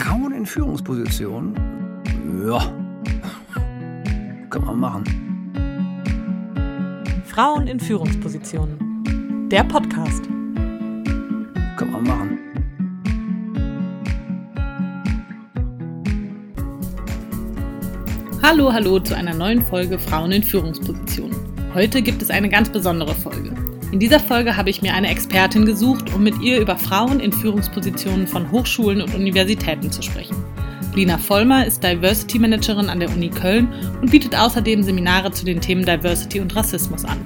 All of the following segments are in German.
Frauen in Führungspositionen? Ja, kann man machen. Frauen in Führungspositionen. Der Podcast. Kann man machen. Hallo, hallo zu einer neuen Folge Frauen in Führungspositionen. Heute gibt es eine ganz besondere Folge. In dieser Folge habe ich mir eine Expertin gesucht, um mit ihr über Frauen in Führungspositionen von Hochschulen und Universitäten zu sprechen. Lina Vollmer ist Diversity Managerin an der Uni Köln und bietet außerdem Seminare zu den Themen Diversity und Rassismus an.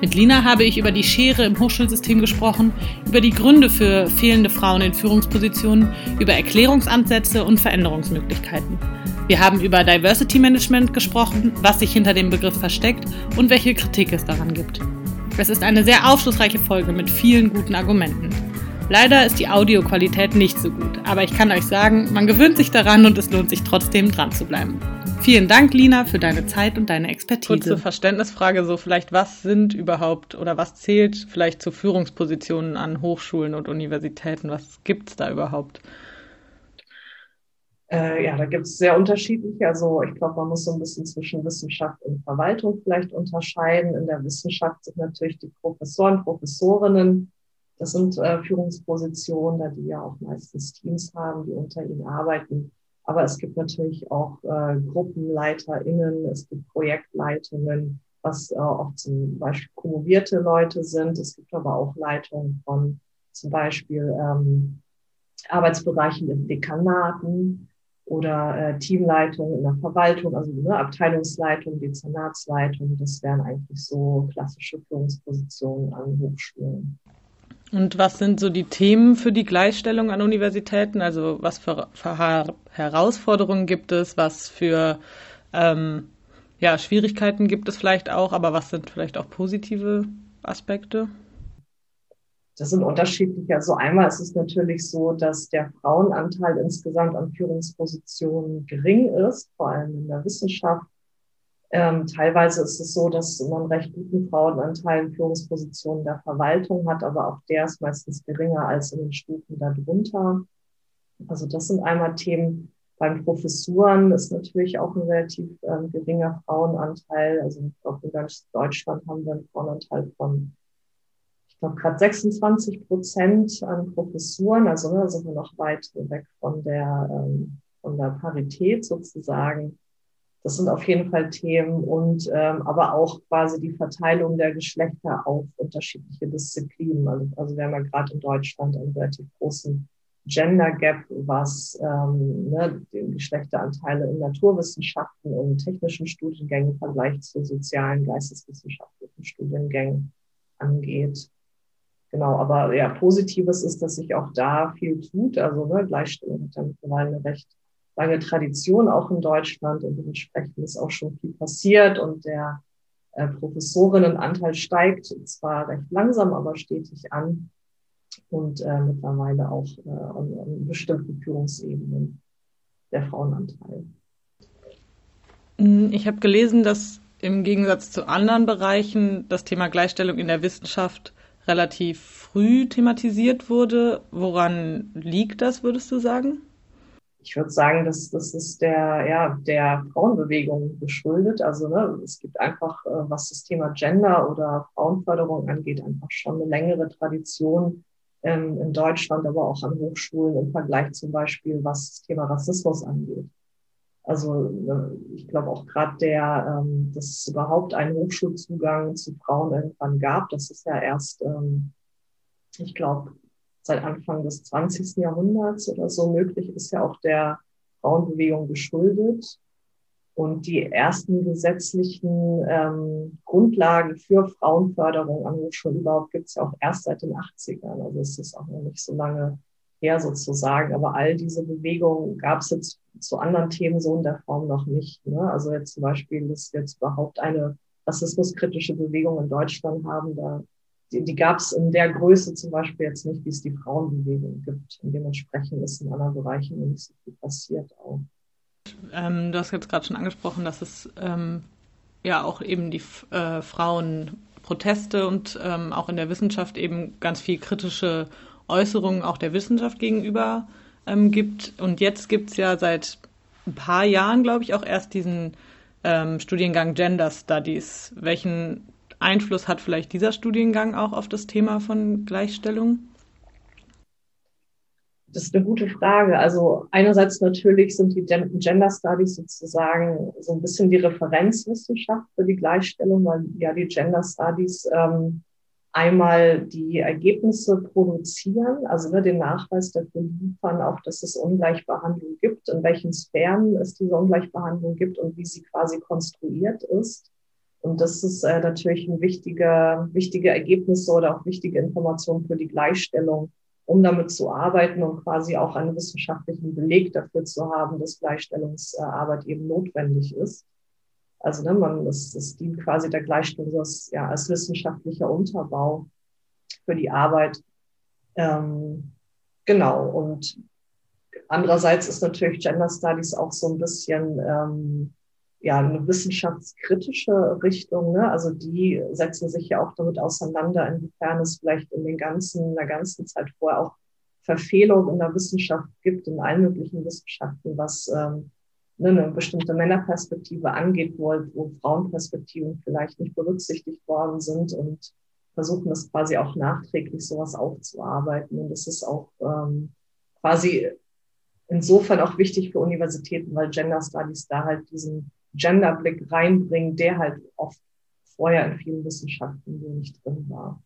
Mit Lina habe ich über die Schere im Hochschulsystem gesprochen, über die Gründe für fehlende Frauen in Führungspositionen, über Erklärungsansätze und Veränderungsmöglichkeiten. Wir haben über Diversity Management gesprochen, was sich hinter dem Begriff versteckt und welche Kritik es daran gibt. Es ist eine sehr aufschlussreiche Folge mit vielen guten Argumenten. Leider ist die Audioqualität nicht so gut, aber ich kann euch sagen, man gewöhnt sich daran und es lohnt sich trotzdem dran zu bleiben. Vielen Dank, Lina, für deine Zeit und deine Expertise. Kurze Verständnisfrage, so vielleicht, was sind überhaupt oder was zählt vielleicht zu Führungspositionen an Hochschulen und Universitäten? Was gibt es da überhaupt? Äh, ja, da gibt es sehr unterschiedliche. Also ich glaube, man muss so ein bisschen zwischen Wissenschaft und Verwaltung vielleicht unterscheiden. In der Wissenschaft sind natürlich die Professoren, Professorinnen. Das sind äh, Führungspositionen, da die ja auch meistens Teams haben, die unter ihnen arbeiten. Aber es gibt natürlich auch äh, GruppenleiterInnen, es gibt Projektleitungen, was äh, auch zum Beispiel promovierte Leute sind. Es gibt aber auch Leitungen von zum Beispiel ähm, Arbeitsbereichen in Dekanaten oder äh, Teamleitung in der Verwaltung, also ne, Abteilungsleitung, Dezernatsleitung. Das wären eigentlich so klassische Führungspositionen an Hochschulen. Und was sind so die Themen für die Gleichstellung an Universitäten? Also was für, für Herausforderungen gibt es? Was für ähm, ja, Schwierigkeiten gibt es vielleicht auch? Aber was sind vielleicht auch positive Aspekte? Das sind unterschiedliche. Also einmal ist es natürlich so, dass der Frauenanteil insgesamt an Führungspositionen gering ist, vor allem in der Wissenschaft. Ähm, teilweise ist es so, dass man recht guten Frauenanteil in Führungspositionen der Verwaltung hat, aber auch der ist meistens geringer als in den Stufen darunter. Also das sind einmal Themen. Beim Professuren ist natürlich auch ein relativ ähm, geringer Frauenanteil. Also auch in ganz Deutschland haben wir einen Frauenanteil von ich glaube, gerade 26 Prozent an Professuren, also ne, sind wir noch weit weg von der, ähm, von der Parität sozusagen. Das sind auf jeden Fall Themen und ähm, aber auch quasi die Verteilung der Geschlechter auf unterschiedliche Disziplinen. Also, also wir haben ja gerade in Deutschland einen relativ großen Gender Gap, was ähm, ne, die Geschlechteranteile in Naturwissenschaften und technischen Studiengängen im Vergleich zu sozialen, geisteswissenschaftlichen Studiengängen angeht. Genau, aber ja, Positives ist, dass sich auch da viel tut. Also ne, Gleichstellung hat ja mittlerweile eine recht lange Tradition auch in Deutschland und dementsprechend ist auch schon viel passiert und der äh, Professorinnenanteil steigt zwar recht langsam, aber stetig an und äh, mittlerweile auch äh, an, an bestimmten Führungsebenen der Frauenanteil. Ich habe gelesen, dass im Gegensatz zu anderen Bereichen das Thema Gleichstellung in der Wissenschaft relativ früh thematisiert wurde. Woran liegt das, würdest du sagen? Ich würde sagen, dass das ist der, ja, der Frauenbewegung geschuldet. Also ne, es gibt einfach, äh, was das Thema Gender oder Frauenförderung angeht, einfach schon eine längere Tradition ähm, in Deutschland, aber auch an Hochschulen im Vergleich zum Beispiel, was das Thema Rassismus angeht. Also äh, ich glaube auch gerade der, ähm, dass es überhaupt einen Hochschulzugang zu Frauen irgendwann gab, das ist ja erst, ähm, ich glaube, seit Anfang des 20. Jahrhunderts oder so möglich, ist ja auch der Frauenbewegung geschuldet. Und die ersten gesetzlichen ähm, Grundlagen für Frauenförderung an Hochschulen überhaupt gibt es ja auch erst seit den 80ern. Also es ist auch noch nicht so lange her sozusagen. Aber all diese Bewegungen gab es jetzt zu anderen Themen so in der Form noch nicht. Ne? Also jetzt zum Beispiel, dass wir jetzt überhaupt eine rassismuskritische Bewegung in Deutschland haben, da die, die gab es in der Größe zum Beispiel jetzt nicht, wie es die Frauenbewegung gibt. Und dementsprechend ist in anderen Bereichen nicht so viel passiert auch. Ähm, du hast jetzt gerade schon angesprochen, dass es ähm, ja auch eben die äh, Frauenproteste und ähm, auch in der Wissenschaft eben ganz viel kritische Äußerungen auch der Wissenschaft gegenüber ähm, gibt. Und jetzt gibt es ja seit ein paar Jahren, glaube ich, auch erst diesen ähm, Studiengang Gender Studies. Welchen Einfluss hat vielleicht dieser Studiengang auch auf das Thema von Gleichstellung? Das ist eine gute Frage. Also einerseits natürlich sind die Gender Studies sozusagen so ein bisschen die Referenzwissenschaft für die Gleichstellung, weil ja die Gender Studies ähm, einmal die Ergebnisse produzieren, also ne, den Nachweis dafür liefern, auch dass es Ungleichbehandlung gibt, in welchen Sphären es diese Ungleichbehandlung gibt und wie sie quasi konstruiert ist. Und das ist äh, natürlich ein wichtiger, wichtige Ergebnisse oder auch wichtige Informationen für die Gleichstellung um damit zu arbeiten und quasi auch einen wissenschaftlichen Beleg dafür zu haben, dass Gleichstellungsarbeit eben notwendig ist. Also ne, man, das, das dient quasi der Gleichstellung als, ja, als wissenschaftlicher Unterbau für die Arbeit. Ähm, genau. Und andererseits ist natürlich Gender Studies auch so ein bisschen ähm, ja, eine wissenschaftskritische Richtung. Ne? Also die setzen sich ja auch damit auseinander, inwiefern es vielleicht in den ganzen, in der ganzen Zeit vorher auch Verfehlungen in der Wissenschaft gibt, in allen möglichen Wissenschaften, was ähm, ne, eine bestimmte Männerperspektive angeht, wo, wo Frauenperspektiven vielleicht nicht berücksichtigt worden sind und versuchen das quasi auch nachträglich sowas aufzuarbeiten. Und das ist auch ähm, quasi insofern auch wichtig für Universitäten, weil Gender Studies da halt diesen Genderblick reinbringen, der halt oft vorher in vielen Wissenschaften nicht drin war.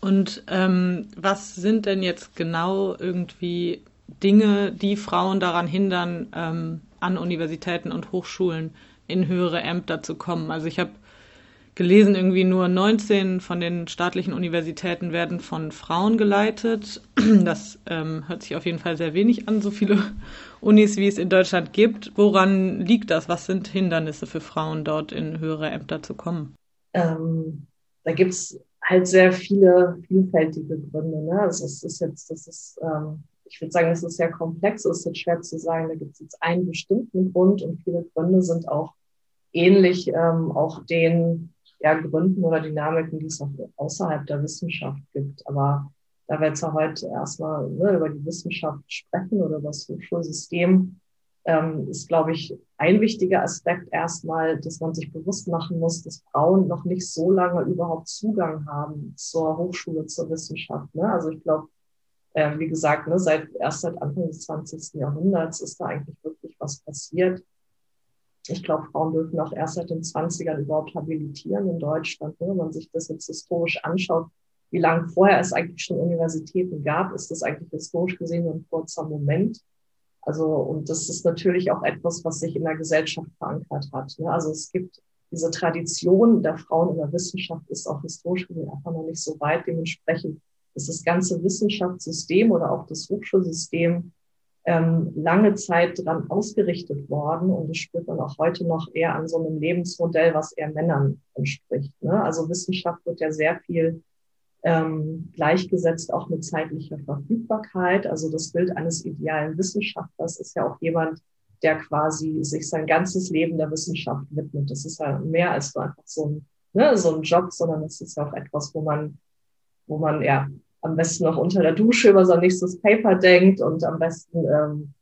Und ähm, was sind denn jetzt genau irgendwie Dinge, die Frauen daran hindern, ähm, an Universitäten und Hochschulen in höhere Ämter zu kommen? Also ich habe gelesen, irgendwie nur 19 von den staatlichen Universitäten werden von Frauen geleitet. Das ähm, hört sich auf jeden Fall sehr wenig an, so viele Unis, wie es in Deutschland gibt. Woran liegt das? Was sind Hindernisse für Frauen, dort in höhere Ämter zu kommen? Ähm, da gibt es halt sehr viele vielfältige Gründe. Ne? Also es ist jetzt, das ist, ähm, ich würde sagen, es ist sehr komplex, es ist schwer zu sagen, da gibt es jetzt einen bestimmten Grund und viele Gründe sind auch ähnlich ähm, auch den ja, Gründen oder Dynamiken, die es auch außerhalb der Wissenschaft gibt. Aber da wir jetzt ja heute erstmal ne, über die Wissenschaft sprechen oder über das Hochschulsystem, ähm, ist, glaube ich, ein wichtiger Aspekt erstmal, dass man sich bewusst machen muss, dass Frauen noch nicht so lange überhaupt Zugang haben zur Hochschule, zur Wissenschaft. Ne? Also ich glaube, äh, wie gesagt, ne, seit erst seit Anfang des 20. Jahrhunderts ist da eigentlich wirklich was passiert. Ich glaube, Frauen dürfen auch erst seit den 20ern überhaupt habilitieren in Deutschland. Ne? Wenn man sich das jetzt historisch anschaut, wie lange vorher es eigentlich schon Universitäten gab, ist das eigentlich historisch gesehen ein kurzer Moment. Also, und das ist natürlich auch etwas, was sich in der Gesellschaft verankert hat. Ne? Also es gibt diese Tradition der Frauen in der Wissenschaft ist auch historisch gesehen einfach noch nicht so weit. Dementsprechend ist das ganze Wissenschaftssystem oder auch das Hochschulsystem ähm, lange Zeit dran ausgerichtet worden und das spürt man auch heute noch eher an so einem Lebensmodell, was eher Männern entspricht. Ne? Also Wissenschaft wird ja sehr viel ähm, gleichgesetzt auch mit zeitlicher Verfügbarkeit. Also das Bild eines idealen Wissenschaftlers ist ja auch jemand, der quasi sich sein ganzes Leben der Wissenschaft widmet. Das ist ja mehr als nur einfach so ein, ne, so ein Job, sondern es ist ja auch etwas, wo man, wo man ja am besten noch unter der Dusche über sein nächstes Paper denkt und am besten, ähm,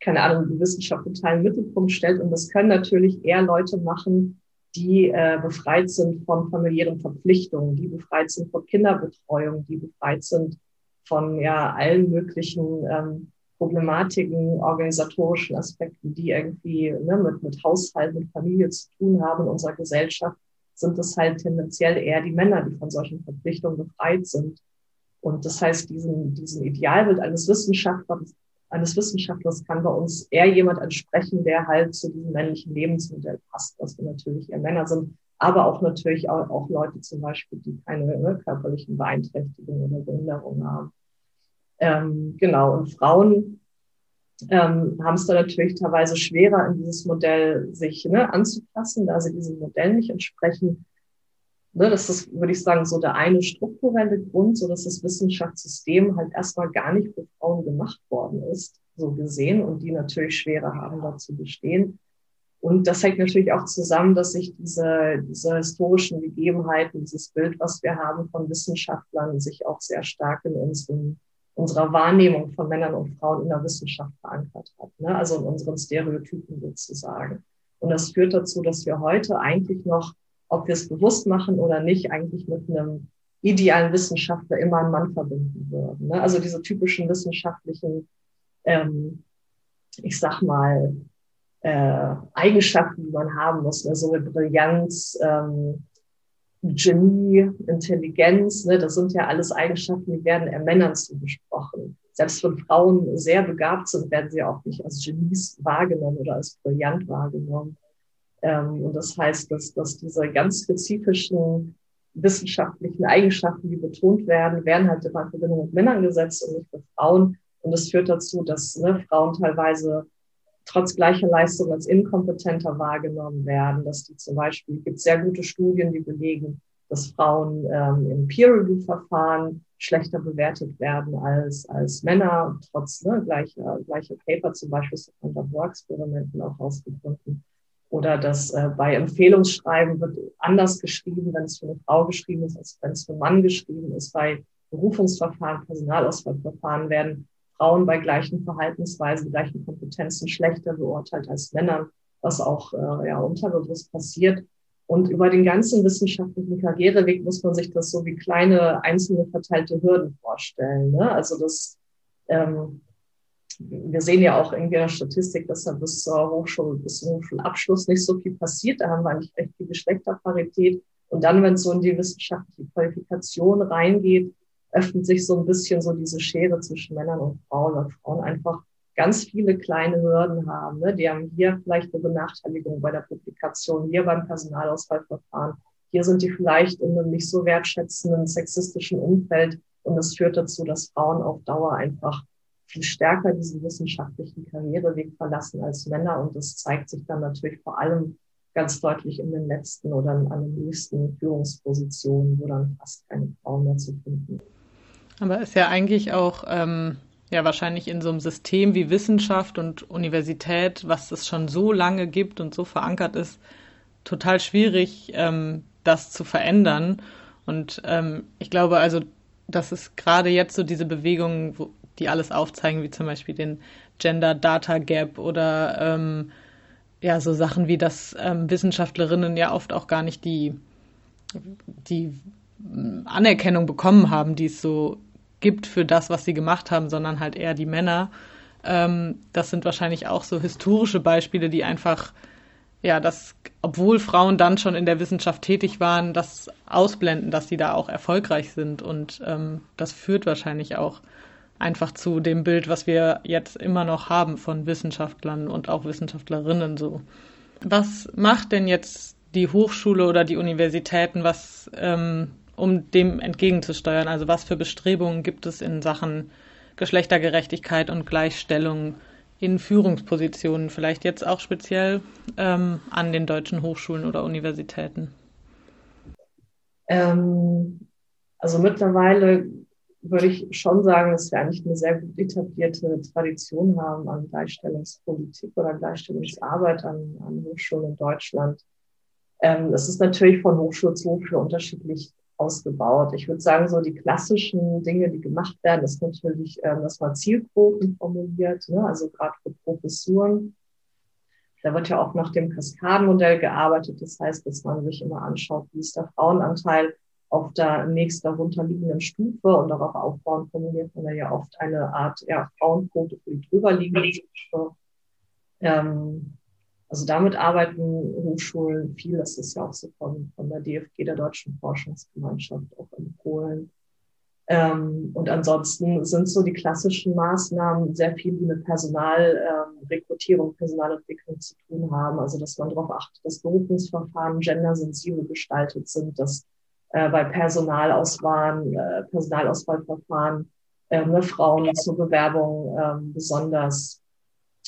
keine Ahnung, die Wissenschaft total im Mittelpunkt stellt. Und das können natürlich eher Leute machen, die äh, befreit sind von familiären Verpflichtungen, die befreit sind von Kinderbetreuung, die befreit sind von ja allen möglichen ähm, Problematiken, organisatorischen Aspekten, die irgendwie ne, mit, mit Haushalt, mit Familie zu tun haben in unserer Gesellschaft, sind es halt tendenziell eher die Männer, die von solchen Verpflichtungen befreit sind. Und das heißt, diesen, diesen Idealbild eines Wissenschaftlers, eines Wissenschaftlers kann bei uns eher jemand entsprechen, der halt zu diesem männlichen Lebensmodell passt, was wir natürlich eher Männer sind, aber auch natürlich auch, auch Leute zum Beispiel, die keine ne, körperlichen Beeinträchtigungen oder Behinderungen haben. Ähm, genau, und Frauen ähm, haben es da natürlich teilweise schwerer, in dieses Modell sich ne, anzupassen, da sie diesem Modell nicht entsprechen. Ne, das ist, würde ich sagen, so der eine strukturelle Grund, so dass das Wissenschaftssystem halt erstmal gar nicht für Frauen gemacht worden ist, so gesehen, und die natürlich schwerer haben, da zu bestehen. Und das hängt natürlich auch zusammen, dass sich diese, diese historischen Gegebenheiten, dieses Bild, was wir haben von Wissenschaftlern, sich auch sehr stark in unserem, unserer Wahrnehmung von Männern und Frauen in der Wissenschaft verankert hat, ne? also in unseren Stereotypen sozusagen. Und das führt dazu, dass wir heute eigentlich noch, ob wir es bewusst machen oder nicht, eigentlich mit einem idealen Wissenschaftler immer einen Mann verbinden würden. Ne? Also diese typischen wissenschaftlichen, ähm, ich sag mal, äh, Eigenschaften, die man haben muss, ne? so wie Brillanz, ähm, Genie, Intelligenz, ne? das sind ja alles Eigenschaften, die werden eher Männern zugesprochen. Selbst wenn Frauen sehr begabt sind, werden sie auch nicht als Genies wahrgenommen oder als brillant wahrgenommen. Ähm, und das heißt, dass, dass diese ganz spezifischen wissenschaftlichen Eigenschaften, die betont werden, werden halt immer in Verbindung mit Männern gesetzt und nicht mit Frauen. Und das führt dazu, dass ne, Frauen teilweise trotz gleicher Leistung als inkompetenter wahrgenommen werden, dass die zum Beispiel, gibt sehr gute Studien, die belegen, dass Frauen ähm, im Peer-Review-Verfahren schlechter bewertet werden als, als Männer, trotz ne, gleicher, gleicher Paper, zum Beispiel das unter Bohr-Experimenten auch herausgefunden. Oder dass äh, bei Empfehlungsschreiben wird anders geschrieben, wenn es für eine Frau geschrieben ist, als wenn es für einen Mann geschrieben ist. Bei Berufungsverfahren, Personalauswahlverfahren werden Frauen bei gleichen Verhaltensweisen, gleichen Kompetenzen schlechter beurteilt als Männern, was auch äh, ja, unterbewusst passiert. Und über den ganzen wissenschaftlichen Karriereweg muss man sich das so wie kleine einzelne verteilte Hürden vorstellen. Ne? Also das ähm, wir sehen ja auch in der Statistik, dass da bis zur Hochschule, bis zum Hochschulabschluss nicht so viel passiert. Da haben wir eigentlich recht viel Geschlechterparität. Und dann, wenn es so in die wissenschaftliche Qualifikation reingeht, öffnet sich so ein bisschen so diese Schere zwischen Männern und Frauen, weil Frauen einfach ganz viele kleine Hürden haben. Ne? Die haben hier vielleicht eine Benachteiligung bei der Publikation, hier beim Personalauswahlverfahren. Hier sind die vielleicht in einem nicht so wertschätzenden sexistischen Umfeld. Und das führt dazu, dass Frauen auf Dauer einfach viel stärker diesen wissenschaftlichen Karriereweg verlassen als Männer. Und das zeigt sich dann natürlich vor allem ganz deutlich in den letzten oder an den höchsten Führungspositionen, wo dann fast keine Frauen mehr zu finden. Aber ist ja eigentlich auch ähm, ja wahrscheinlich in so einem System wie Wissenschaft und Universität, was es schon so lange gibt und so verankert ist, total schwierig, ähm, das zu verändern. Und ähm, ich glaube also, dass es gerade jetzt so diese Bewegungen, wo, die alles aufzeigen, wie zum Beispiel den Gender Data Gap oder ähm, ja, so Sachen wie, dass ähm, Wissenschaftlerinnen ja oft auch gar nicht die, die ähm, Anerkennung bekommen haben, die es so gibt für das, was sie gemacht haben, sondern halt eher die Männer. Ähm, das sind wahrscheinlich auch so historische Beispiele, die einfach, ja, das, obwohl Frauen dann schon in der Wissenschaft tätig waren, das ausblenden, dass sie da auch erfolgreich sind. Und ähm, das führt wahrscheinlich auch einfach zu dem Bild, was wir jetzt immer noch haben von Wissenschaftlern und auch Wissenschaftlerinnen so. Was macht denn jetzt die Hochschule oder die Universitäten, was, ähm, um dem entgegenzusteuern? Also was für Bestrebungen gibt es in Sachen Geschlechtergerechtigkeit und Gleichstellung in Führungspositionen, vielleicht jetzt auch speziell ähm, an den deutschen Hochschulen oder Universitäten? Ähm, also mittlerweile würde ich schon sagen, dass wir eigentlich eine sehr gut etablierte Tradition haben an Gleichstellungspolitik oder Gleichstellungsarbeit an, an Hochschulen in Deutschland. Ähm, das ist natürlich von Hochschule zu Hochschule unterschiedlich ausgebaut. Ich würde sagen, so die klassischen Dinge, die gemacht werden, ist natürlich, ähm, dass man Zielquoten formuliert, ne? also gerade für Professuren. Da wird ja auch nach dem Kaskadenmodell gearbeitet. Das heißt, dass man sich immer anschaut, wie ist der Frauenanteil auf der nächst darunter liegenden Stufe und darauf aufbauen formuliert man ja oft eine Art ja, Frauenquote für die drüberliegende Stufe. Ähm, also damit arbeiten Hochschulen viel. Das ist ja auch so von, von der DFG, der Deutschen Forschungsgemeinschaft, auch in Polen. Ähm, und ansonsten sind so die klassischen Maßnahmen sehr viel, die mit Personalrekrutierung, ähm, Personalentwicklung zu tun haben. Also dass man darauf achtet, dass Berufungsverfahren gendersensibel gestaltet sind, dass äh, bei Personalauswahl, äh, Personalauswahlverfahren äh, Frauen zur Bewerbung äh, besonders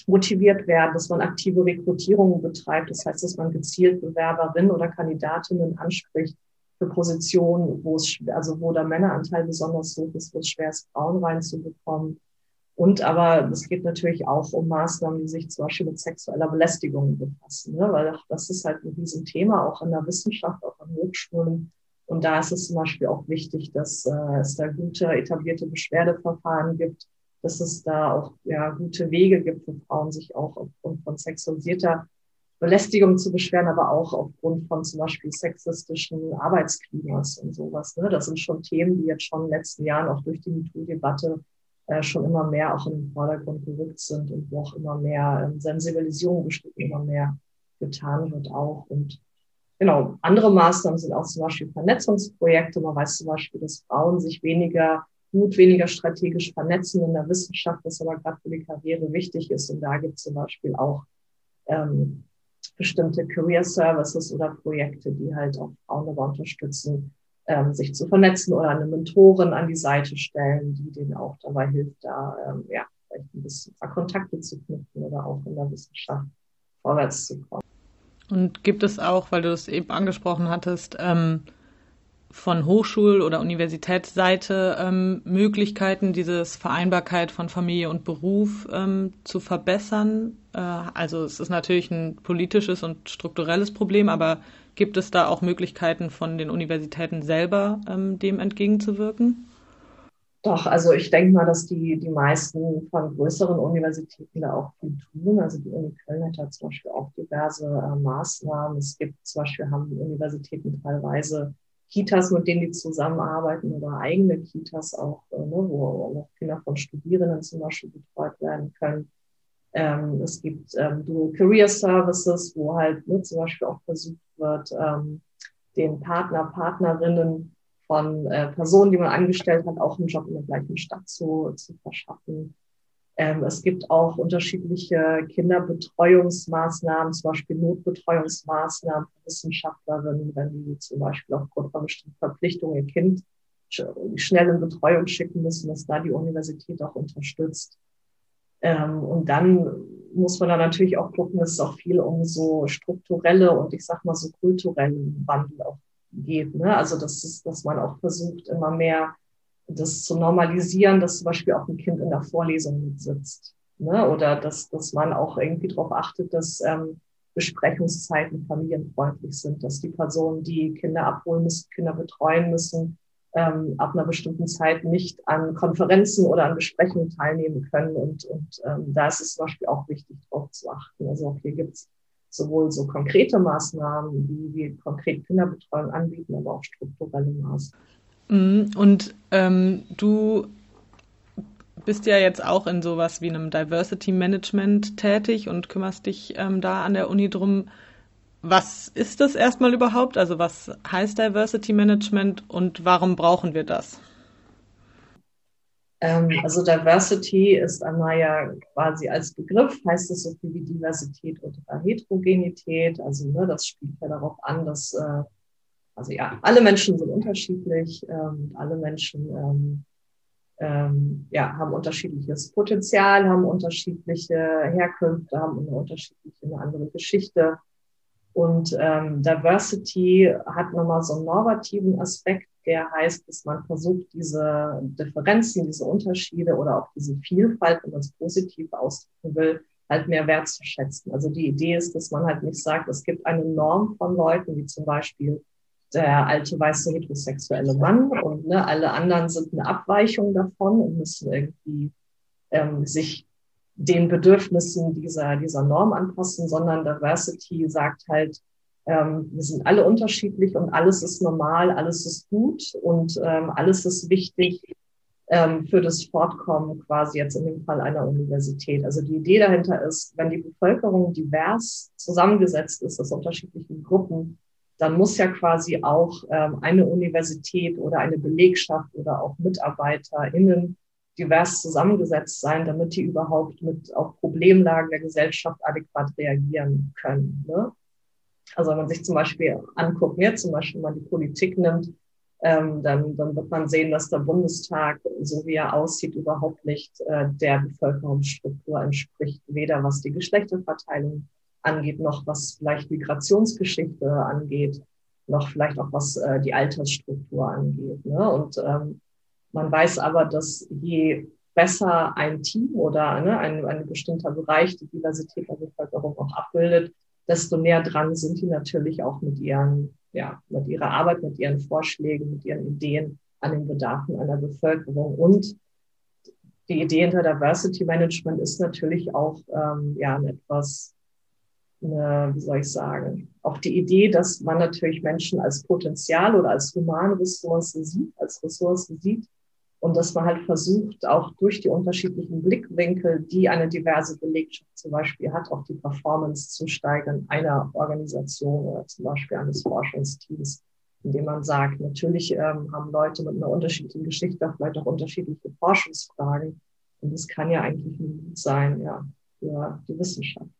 motiviert werden, dass man aktive Rekrutierungen betreibt. Das heißt, dass man gezielt Bewerberinnen oder Kandidatinnen anspricht für Positionen, wo es, also wo der Männeranteil besonders hoch ist, wo es schwer ist, Frauen reinzubekommen. Und aber es geht natürlich auch um Maßnahmen, die sich zum Beispiel mit sexueller Belästigung befassen, ne? weil das ist halt ein Riesenthema, auch in der Wissenschaft, auch an Hochschulen Und da ist es zum Beispiel auch wichtig, dass äh, es da gute etablierte Beschwerdeverfahren gibt, dass es da auch ja, gute Wege gibt für Frauen, sich auch aufgrund von sexualisierter Belästigung zu beschweren, aber auch aufgrund von zum Beispiel sexistischen Arbeitsklimas und sowas. Ne? Das sind schon Themen, die jetzt schon in den letzten Jahren auch durch die MeToo-Debatte äh, schon immer mehr auch in den Vordergrund gerückt sind und wo auch immer mehr ähm, Sensibilisierung bestimmt immer mehr getan wird auch. Und genau, andere Maßnahmen sind auch zum Beispiel Vernetzungsprojekte. Man weiß zum Beispiel, dass Frauen sich weniger gut, weniger strategisch vernetzen in der Wissenschaft, was aber gerade für die Karriere wichtig ist. Und da gibt es zum Beispiel auch ähm, bestimmte Career Services oder Projekte, die halt auch Frauen dabei unterstützen, ähm, sich zu vernetzen oder eine Mentorin an die Seite stellen, die denen auch dabei hilft, da ähm, ja, vielleicht ein bisschen Kontakte zu knüpfen oder auch in der Wissenschaft vorwärts zu kommen. Und gibt es auch, weil du es eben angesprochen hattest, ähm, von Hochschul- oder Universitätsseite ähm, Möglichkeiten, dieses Vereinbarkeit von Familie und Beruf ähm, zu verbessern? Äh, also es ist natürlich ein politisches und strukturelles Problem, aber gibt es da auch Möglichkeiten von den Universitäten selber, ähm, dem entgegenzuwirken? Doch, also ich denke mal, dass die, die meisten von größeren Universitäten da auch viel tun. Also die Uni Köln hat da zum Beispiel auch diverse äh, Maßnahmen. Es gibt zum Beispiel haben Universitäten teilweise Kitas, mit denen die zusammenarbeiten oder eigene Kitas auch, äh, ne, wo auch Kinder von Studierenden zum Beispiel betreut werden können. Ähm, es gibt ähm, Dual Career Services, wo halt ne, zum Beispiel auch versucht wird, ähm, den Partner, Partnerinnen von äh, Personen, die man angestellt hat, auch einen Job in der gleichen Stadt zu, zu verschaffen. Ähm, es gibt auch unterschiedliche Kinderbetreuungsmaßnahmen, zum Beispiel Notbetreuungsmaßnahmen für Wissenschaftlerinnen, wenn die zum Beispiel aufgrund von bestimmten Verpflichtungen ihr Kind schnell in Betreuung schicken müssen, dass da die Universität auch unterstützt. Ähm, und dann muss man da natürlich auch gucken, dass es auch viel um so strukturelle und ich sag mal so kulturellen Wandel auch geht. Ne? Also das ist, dass man auch versucht, immer mehr das zu normalisieren, dass zum Beispiel auch ein Kind in der Vorlesung mitsitzt. Ne? Oder dass, dass man auch irgendwie darauf achtet, dass ähm, Besprechungszeiten familienfreundlich sind, dass die Personen, die Kinder abholen müssen, Kinder betreuen müssen, ähm, ab einer bestimmten Zeit nicht an Konferenzen oder an Besprechungen teilnehmen können. Und, und ähm, da ist es zum Beispiel auch wichtig, darauf zu achten. Also auch hier gibt es sowohl so konkrete Maßnahmen, wie wir konkret Kinderbetreuung anbieten, aber auch strukturelle Maßnahmen. Mhm. Und ähm, du bist ja jetzt auch in sowas wie einem Diversity Management tätig und kümmerst dich ähm, da an der Uni drum. Was ist das erstmal überhaupt? Also was heißt Diversity Management und warum brauchen wir das? Ähm, also Diversity ist einmal ja quasi als Begriff, heißt es so viel wie Diversität oder Heterogenität. Also ne, das spielt ja darauf an, dass äh, also ja, alle Menschen sind unterschiedlich, ähm, alle Menschen ähm, ähm, ja, haben unterschiedliches Potenzial, haben unterschiedliche Herkünfte, haben eine unterschiedliche, eine andere Geschichte. Und ähm, Diversity hat nochmal so einen normativen Aspekt, der heißt, dass man versucht, diese Differenzen, diese Unterschiede oder auch diese Vielfalt, wenn man es positiv ausdrücken will, halt mehr wertzuschätzen. Also die Idee ist, dass man halt nicht sagt, es gibt eine Norm von Leuten, wie zum Beispiel der alte weiße heterosexuelle Mann und ne, alle anderen sind eine Abweichung davon und müssen irgendwie ähm, sich den Bedürfnissen dieser, dieser Norm anpassen, sondern Diversity sagt halt, ähm, wir sind alle unterschiedlich und alles ist normal, alles ist gut und ähm, alles ist wichtig ähm, für das Fortkommen quasi jetzt in dem Fall einer Universität. Also die Idee dahinter ist, wenn die Bevölkerung divers zusammengesetzt ist aus unterschiedlichen Gruppen, dann muss ja quasi auch ähm, eine Universität oder eine Belegschaft oder auch MitarbeiterInnen divers zusammengesetzt sein, damit die überhaupt mit auf Problemlagen der Gesellschaft adäquat reagieren können. Ne? Also wenn man sich zum Beispiel anguckt, ja, zum Beispiel man die Politik nimmt, ähm, dann, dann wird man sehen, dass der Bundestag, so wie er aussieht, überhaupt nicht äh, der Bevölkerungsstruktur entspricht, weder was die Geschlechterverteilung angeht, noch was vielleicht Migrationsgeschichte angeht, noch vielleicht auch was äh, die Altersstruktur angeht. Ne? Und ähm, man weiß aber, dass je besser ein Team oder ne, ein, ein bestimmter Bereich die Diversität der Bevölkerung auch abbildet, desto näher dran sind die natürlich auch mit ihren ja, mit ihrer Arbeit, mit ihren Vorschlägen, mit ihren Ideen an den Bedarfen einer Bevölkerung. Und die Idee hinter Diversity Management ist natürlich auch ähm, ja, ein etwas, eine, wie soll ich sagen, auch die Idee, dass man natürlich Menschen als Potenzial oder als humane Ressource sieht, als Ressource sieht und dass man halt versucht, auch durch die unterschiedlichen Blickwinkel, die eine diverse Belegschaft zum Beispiel hat, auch die Performance zu steigern einer Organisation oder zum Beispiel eines Forschungsteams, indem man sagt, natürlich ähm, haben Leute mit einer unterschiedlichen Geschichte vielleicht auch unterschiedliche Forschungsfragen. Und das kann ja eigentlich ein Gut sein, ja, für die Wissenschaft.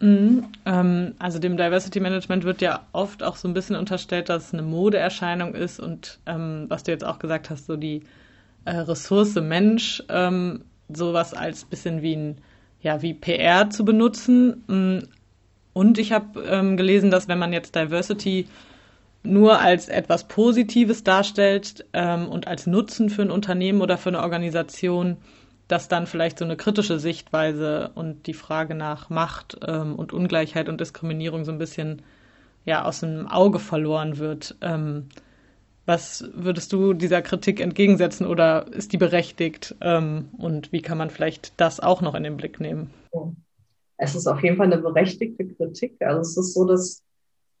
Mhm, ähm, also dem Diversity Management wird ja oft auch so ein bisschen unterstellt, dass es eine Modeerscheinung ist und ähm, was du jetzt auch gesagt hast, so die äh, Ressource Mensch ähm, sowas als bisschen wie ein ja wie PR zu benutzen. Mm, und ich habe ähm, gelesen, dass wenn man jetzt Diversity nur als etwas Positives darstellt ähm, und als Nutzen für ein Unternehmen oder für eine Organisation, dass dann vielleicht so eine kritische Sichtweise und die Frage nach Macht ähm, und Ungleichheit und Diskriminierung so ein bisschen ja aus dem Auge verloren wird. Ähm, was würdest du dieser Kritik entgegensetzen oder ist die berechtigt? Ähm, und wie kann man vielleicht das auch noch in den Blick nehmen? Es ist auf jeden Fall eine berechtigte Kritik. Also es ist so, dass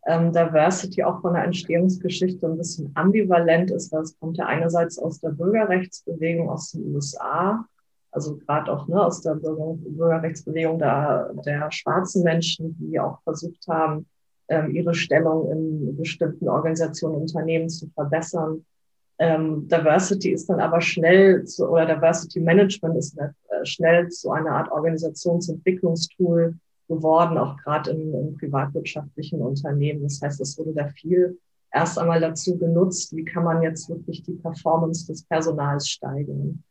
ähm, Diversity auch von der Entstehungsgeschichte ein bisschen ambivalent ist, weil es kommt ja einerseits aus der Bürgerrechtsbewegung aus den USA, also gerade auch ne, aus der Bürger Bürgerrechtsbewegung der, der schwarzen Menschen, die auch versucht haben, ähm, ihre Stellung in bestimmten Organisationen, Unternehmen zu verbessern. Ähm, Diversity ist dann aber schnell zu, oder Diversity Management ist äh, schnell zu einer Art Organisationsentwicklungstool geworden, auch gerade in, in privatwirtschaftlichen Unternehmen. Das heißt, es wurde da viel erst einmal dazu genutzt, wie kann man jetzt wirklich die Performance des Personals steigern.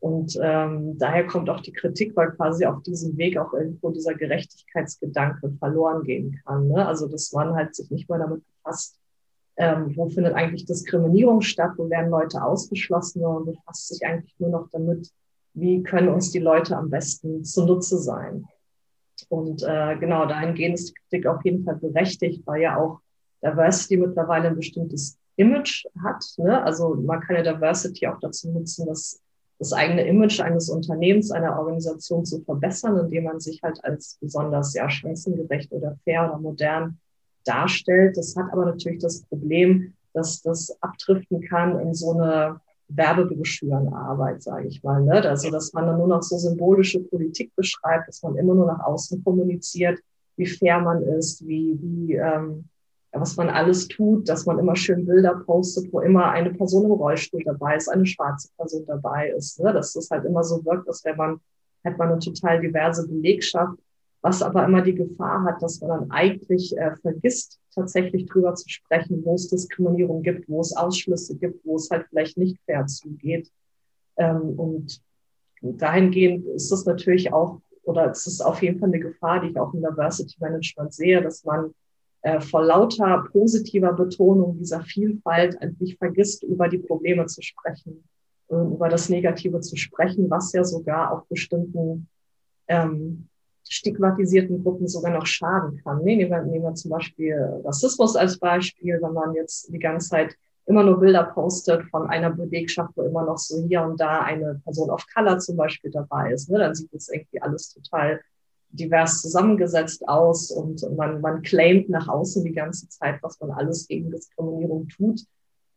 Und ähm, daher kommt auch die Kritik, weil quasi auf diesem Weg auch irgendwo dieser Gerechtigkeitsgedanke verloren gehen kann. Ne? Also dass man halt sich nicht mehr damit befasst, ähm, wo findet eigentlich Diskriminierung statt, wo werden Leute ausgeschlossen, sondern befasst sich eigentlich nur noch damit, wie können uns die Leute am besten zunutze sein. Und äh, genau dahingehend ist die Kritik auf jeden Fall berechtigt, weil ja auch Diversity mittlerweile ein bestimmtes Image hat. Ne? Also man kann ja Diversity auch dazu nutzen, dass das eigene Image eines Unternehmens, einer Organisation zu verbessern, indem man sich halt als besonders ja, chancengerecht oder fair oder modern darstellt. Das hat aber natürlich das Problem, dass das abdriften kann in so eine Werbebroschürenarbeit, sage ich mal. Ne? Also, dass man dann nur noch so symbolische Politik beschreibt, dass man immer nur nach außen kommuniziert, wie fair man ist, wie, wie ähm, was man alles tut, dass man immer schön Bilder postet, wo immer eine Person im Rollstuhl dabei ist, eine schwarze Person dabei ist. Ne? Dass das halt immer so wirkt, als wenn man, hat man eine total diverse Belegschaft, was aber immer die Gefahr hat, dass man dann eigentlich äh, vergisst, tatsächlich drüber zu sprechen, wo es Diskriminierung gibt, wo es Ausschlüsse gibt, wo es halt vielleicht nicht fair zugeht. Ähm, und dahingehend ist es natürlich auch, oder es ist auf jeden Fall eine Gefahr, die ich auch im Diversity Management sehe, dass man äh, vor lauter positiver Betonung dieser Vielfalt eigentlich vergisst, über die Probleme zu sprechen, äh, über das Negative zu sprechen, was ja sogar auch bestimmten ähm, stigmatisierten Gruppen sogar noch schaden kann. Nehmen, wir, nehmen wir zum Beispiel Rassismus als Beispiel, wenn man jetzt die ganze Zeit immer nur Bilder postet von einer Belegschaft, wo immer noch so hier und da eine Person of Color zum Beispiel dabei ist, ne, dann sieht das irgendwie alles total divers zusammengesetzt aus und man, man claimt nach außen die ganze Zeit, was man alles gegen Diskriminierung tut.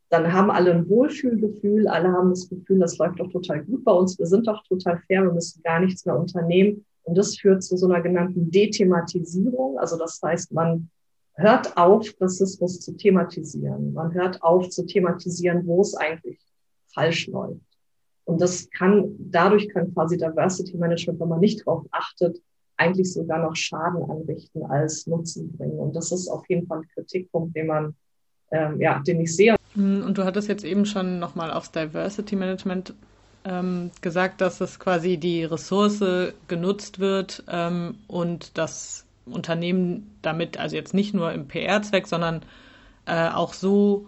Dann haben alle ein Wohlfühlgefühl, alle haben das Gefühl, das läuft doch total gut bei uns, wir sind doch total fair, wir müssen gar nichts mehr unternehmen. Und das führt zu so einer genannten Dethematisierung. Also das heißt, man hört auf, Rassismus zu thematisieren. Man hört auf zu thematisieren, wo es eigentlich falsch läuft. Und das kann, dadurch kann quasi Diversity Management, wenn man nicht darauf achtet, eigentlich sogar noch Schaden anrichten als Nutzen bringen. Und das ist auf jeden Fall ein Kritikpunkt, den man, ähm, ja, den ich sehe. Hm, und du hattest jetzt eben schon nochmal aufs Diversity Management ähm, gesagt, dass es quasi die Ressource genutzt wird ähm, und das Unternehmen damit, also jetzt nicht nur im PR-Zweck, sondern äh, auch so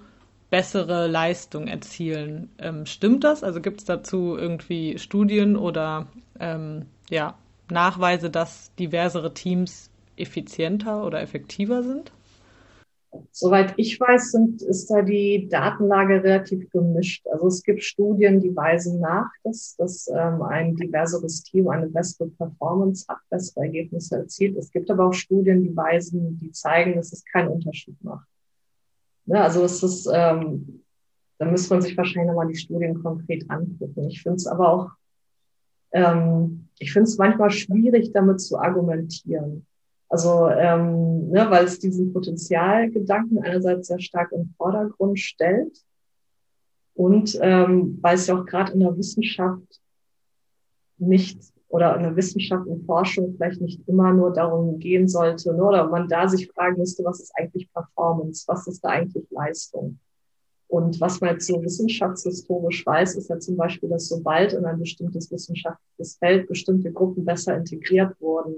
bessere Leistung erzielen. Ähm, stimmt das? Also gibt es dazu irgendwie Studien oder ähm, ja, Nachweise, dass diversere Teams effizienter oder effektiver sind? Soweit ich weiß, sind, ist da die Datenlage relativ gemischt. Also es gibt Studien, die weisen nach, dass, dass ähm, ein diverseres Team eine bessere Performance hat, bessere Ergebnisse erzielt. Es gibt aber auch Studien, die weisen, die zeigen, dass es keinen Unterschied macht. Ne, also es ist, ähm, da müsste man sich wahrscheinlich nochmal die Studien konkret angucken. Ich finde es aber auch, ähm, ich finde es manchmal schwierig, damit zu argumentieren. Also, ähm, ne, weil es diesen Potenzialgedanken einerseits sehr stark im Vordergrund stellt und ähm, weil es ja auch gerade in der Wissenschaft nicht oder in der Wissenschaft und Forschung vielleicht nicht immer nur darum gehen sollte, ne, oder man da sich fragen müsste, was ist eigentlich Performance, was ist da eigentlich Leistung? Und was man jetzt so wissenschaftshistorisch weiß, ist ja zum Beispiel, dass sobald in ein bestimmtes wissenschaftliches Feld bestimmte Gruppen besser integriert wurden,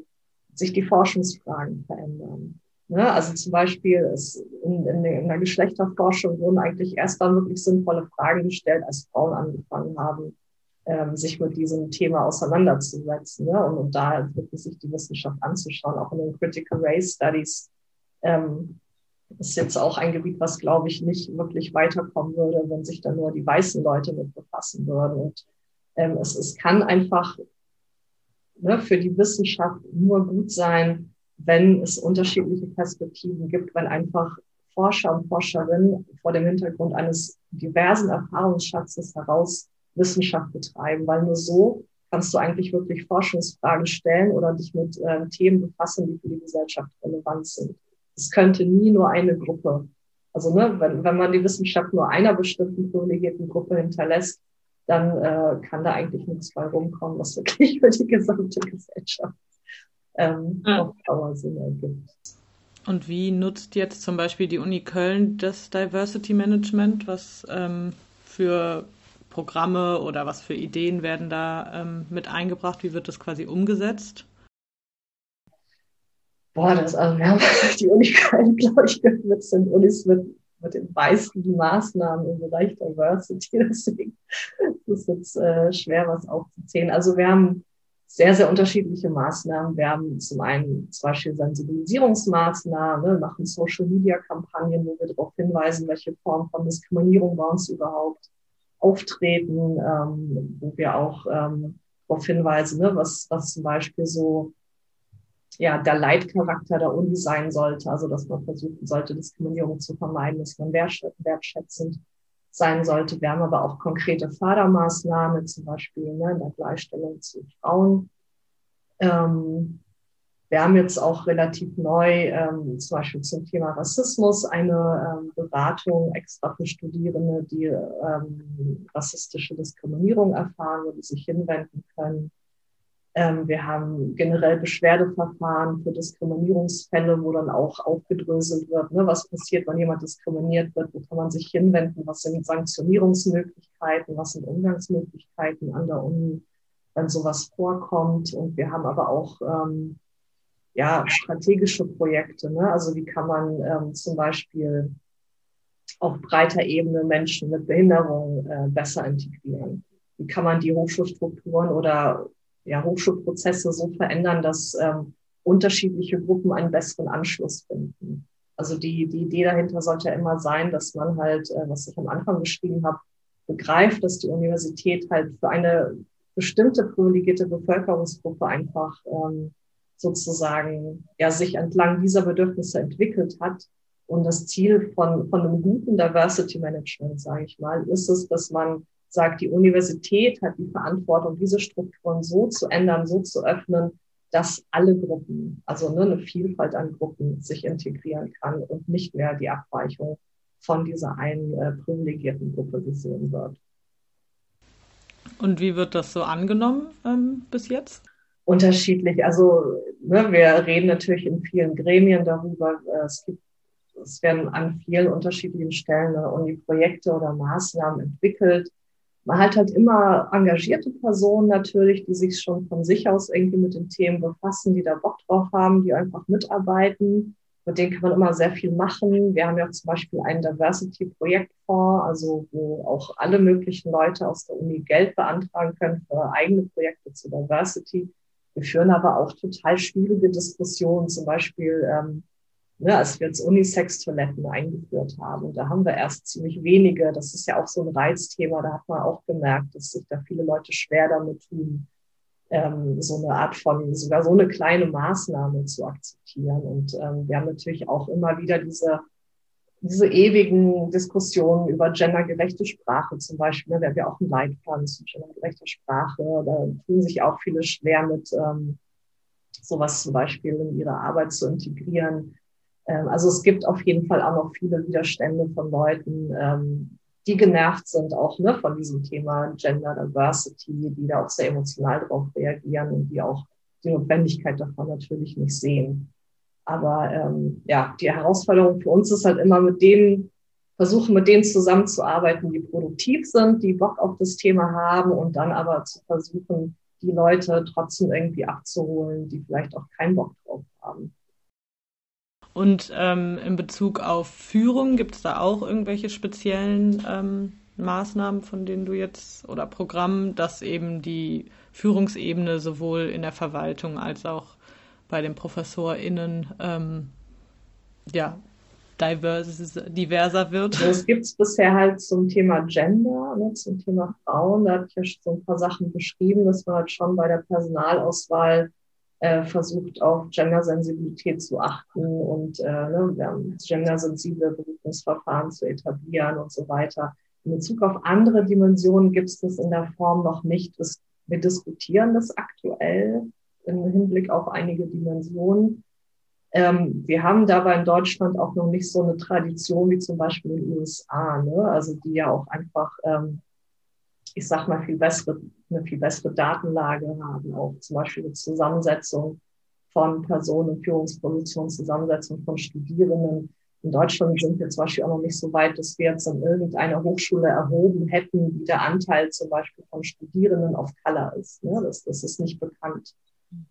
sich die Forschungsfragen verändern. Ne? Also zum Beispiel in, in, in, der Geschlechterforschung wurden eigentlich erst dann wirklich sinnvolle Fragen gestellt, als Frauen angefangen haben, ähm, sich mit diesem Thema auseinanderzusetzen ne? und, und da wirklich sich die Wissenschaft anzuschauen. Auch in den Critical Race Studies ähm, ist jetzt auch ein Gebiet, was, glaube ich, nicht wirklich weiterkommen würde, wenn sich da nur die weißen Leute mit befassen würden. Und ähm, es, es kann einfach ne, für die Wissenschaft nur gut sein, wenn es unterschiedliche Perspektiven gibt, wenn einfach Forscher und Forscherinnen vor dem Hintergrund eines diversen Erfahrungsschatzes heraus Wissenschaft betreiben, weil nur so kannst du eigentlich wirklich Forschungsfragen stellen oder dich mit äh, Themen befassen, die für die Gesellschaft relevant sind. Es könnte nie nur eine Gruppe. Also ne, wenn, wenn man die Wissenschaft nur einer bestimmten privilegierten Gruppe hinterlässt, dann äh, kann da eigentlich nichts bei rumkommen, was wirklich für die gesamte Gesellschaft ähm, ja. auf Dauer Sinn ergibt. Und wie nutzt jetzt zum Beispiel die Uni Köln das Diversity Management? Was ähm, für Programme oder was für Ideen werden da ähm, mit eingebracht? Wie wird das quasi umgesetzt? Boah, das, also wir haben die Uni Köln, glaube ich, mit sind Unis mit mit den meisten Maßnahmen im Bereich Diversity. Deswegen ist es jetzt äh, schwer, was aufzuzählen. Also wir haben sehr, sehr unterschiedliche Maßnahmen. Wir haben zum einen zum Beispiel Sensibilisierungsmaßnahmen, machen Social-Media-Kampagnen, wo wir darauf hinweisen, welche Form von Diskriminierung bei uns überhaupt auftreten, ähm, wo wir auch ähm, darauf hinweisen, ne, was, was zum Beispiel so ja, der Leitcharakter der Uni sein sollte, also dass man versuchen sollte, Diskriminierung zu vermeiden, dass man wertschätzend sein sollte. Wir haben aber auch konkrete Fördermaßnahmen, zum Beispiel ne, in der Gleichstellung zu Frauen. Ähm, wir haben jetzt auch relativ neu, ähm, zum Beispiel zum Thema Rassismus, eine ähm, Beratung extra für Studierende, die ähm, rassistische Diskriminierung erfahren, wo die sich hinwenden können. Ähm, wir haben generell Beschwerdeverfahren für Diskriminierungsfälle, wo dann auch aufgedröselt wird, ne, was passiert, wenn jemand diskriminiert wird, wo kann man sich hinwenden, was sind Sanktionierungsmöglichkeiten, was sind Umgangsmöglichkeiten an der Uni, wenn sowas vorkommt. Und wir haben aber auch ähm, ja, strategische Projekte. Ne? Also wie kann man ähm, zum Beispiel auf breiter Ebene Menschen mit Behinderung äh, besser integrieren? Wie kann man die Hochschulstrukturen oder ja, Hochschulprozesse so verändern, dass ähm, unterschiedliche Gruppen einen besseren Anschluss finden. Also die, die Idee dahinter sollte ja immer sein, dass man halt, äh, was ich am Anfang beschrieben habe, begreift, dass die Universität halt für eine bestimmte privilegierte Bevölkerungsgruppe einfach ähm, sozusagen ja sich entlang dieser Bedürfnisse entwickelt hat. Und das Ziel von, von einem guten Diversity Management, sage ich mal, ist es, dass man sagt, die Universität hat die Verantwortung, diese Strukturen so zu ändern, so zu öffnen, dass alle Gruppen, also ne, eine Vielfalt an Gruppen sich integrieren kann und nicht mehr die Abweichung von dieser einen äh, privilegierten Gruppe gesehen wird. Und wie wird das so angenommen ähm, bis jetzt? Unterschiedlich. Also ne, wir reden natürlich in vielen Gremien darüber. Äh, es gibt es werden an vielen unterschiedlichen Stellen der Uni Projekte oder Maßnahmen entwickelt man hat halt immer engagierte Personen natürlich, die sich schon von sich aus irgendwie mit den Themen befassen, die da Bock drauf haben, die einfach mitarbeiten. Mit denen kann man immer sehr viel machen. Wir haben ja zum Beispiel einen Diversity-Projektfonds, also wo auch alle möglichen Leute aus der Uni Geld beantragen können für eigene Projekte zu Diversity. Wir führen aber auch total schwierige Diskussionen, zum Beispiel ähm, ne, als wir jetzt Unisex-Toiletten eingeführt haben. Da haben wir erst ziemlich wenige. Das ist ja auch so ein Reizthema. Da hat man auch gemerkt, dass sich da viele Leute schwer damit tun, ähm, so eine Art von, sogar so eine kleine Maßnahme zu akzeptieren. Und ähm, wir haben natürlich auch immer wieder diese, diese ewigen Diskussionen über gendergerechte Sprache zum Beispiel. Ne, wir haben ja auch einen Leitplan zu gendergerechter Sprache. Da tun sich auch viele schwer mit, ähm, sowas zum Beispiel in ihre Arbeit zu integrieren. Ähm, also es gibt auf jeden Fall auch noch viele Widerstände von Leuten, ähm, die genervt sind auch ne, von diesem Thema Gender Diversity, die da auch sehr emotional darauf reagieren und die auch die Notwendigkeit davon natürlich nicht sehen. Aber ähm, ja, die Herausforderung für uns ist halt immer mit denen, versuchen mit denen zusammenzuarbeiten, die produktiv sind, die Bock auf das Thema haben und dann aber zu versuchen, die Leute trotzdem irgendwie abzuholen, die vielleicht auch keinen Bock drauf haben. Und ähm, in Bezug auf Führung, gibt es da auch irgendwelche speziellen ähm, Maßnahmen, von denen du jetzt oder Programmen, dass eben die Führungsebene sowohl in der Verwaltung als auch bei den ProfessorInnen ähm, ja, diverse, diverser wird? Also es gibt es bisher halt zum Thema Gender, ne, zum Thema Frauen. Da habe ich ja schon so ein paar Sachen beschrieben, dass man halt schon bei der Personalauswahl versucht, auf Gendersensibilität zu achten und äh, ne, gendersensible Berufungsverfahren zu etablieren und so weiter. In Bezug auf andere Dimensionen gibt es das in der Form noch nicht. Wir diskutieren das aktuell im Hinblick auf einige Dimensionen. Ähm, wir haben dabei in Deutschland auch noch nicht so eine Tradition wie zum Beispiel in den USA, ne? also die ja auch einfach ähm, ich sag mal, viel bessere, eine viel bessere Datenlage haben, auch zum Beispiel die Zusammensetzung von Personen in Führungspositionen, Zusammensetzung von Studierenden. In Deutschland sind wir zum Beispiel auch noch nicht so weit, dass wir jetzt an irgendeiner Hochschule erhoben hätten, wie der Anteil zum Beispiel von Studierenden auf Color ist. Ne? Das, das ist nicht bekannt.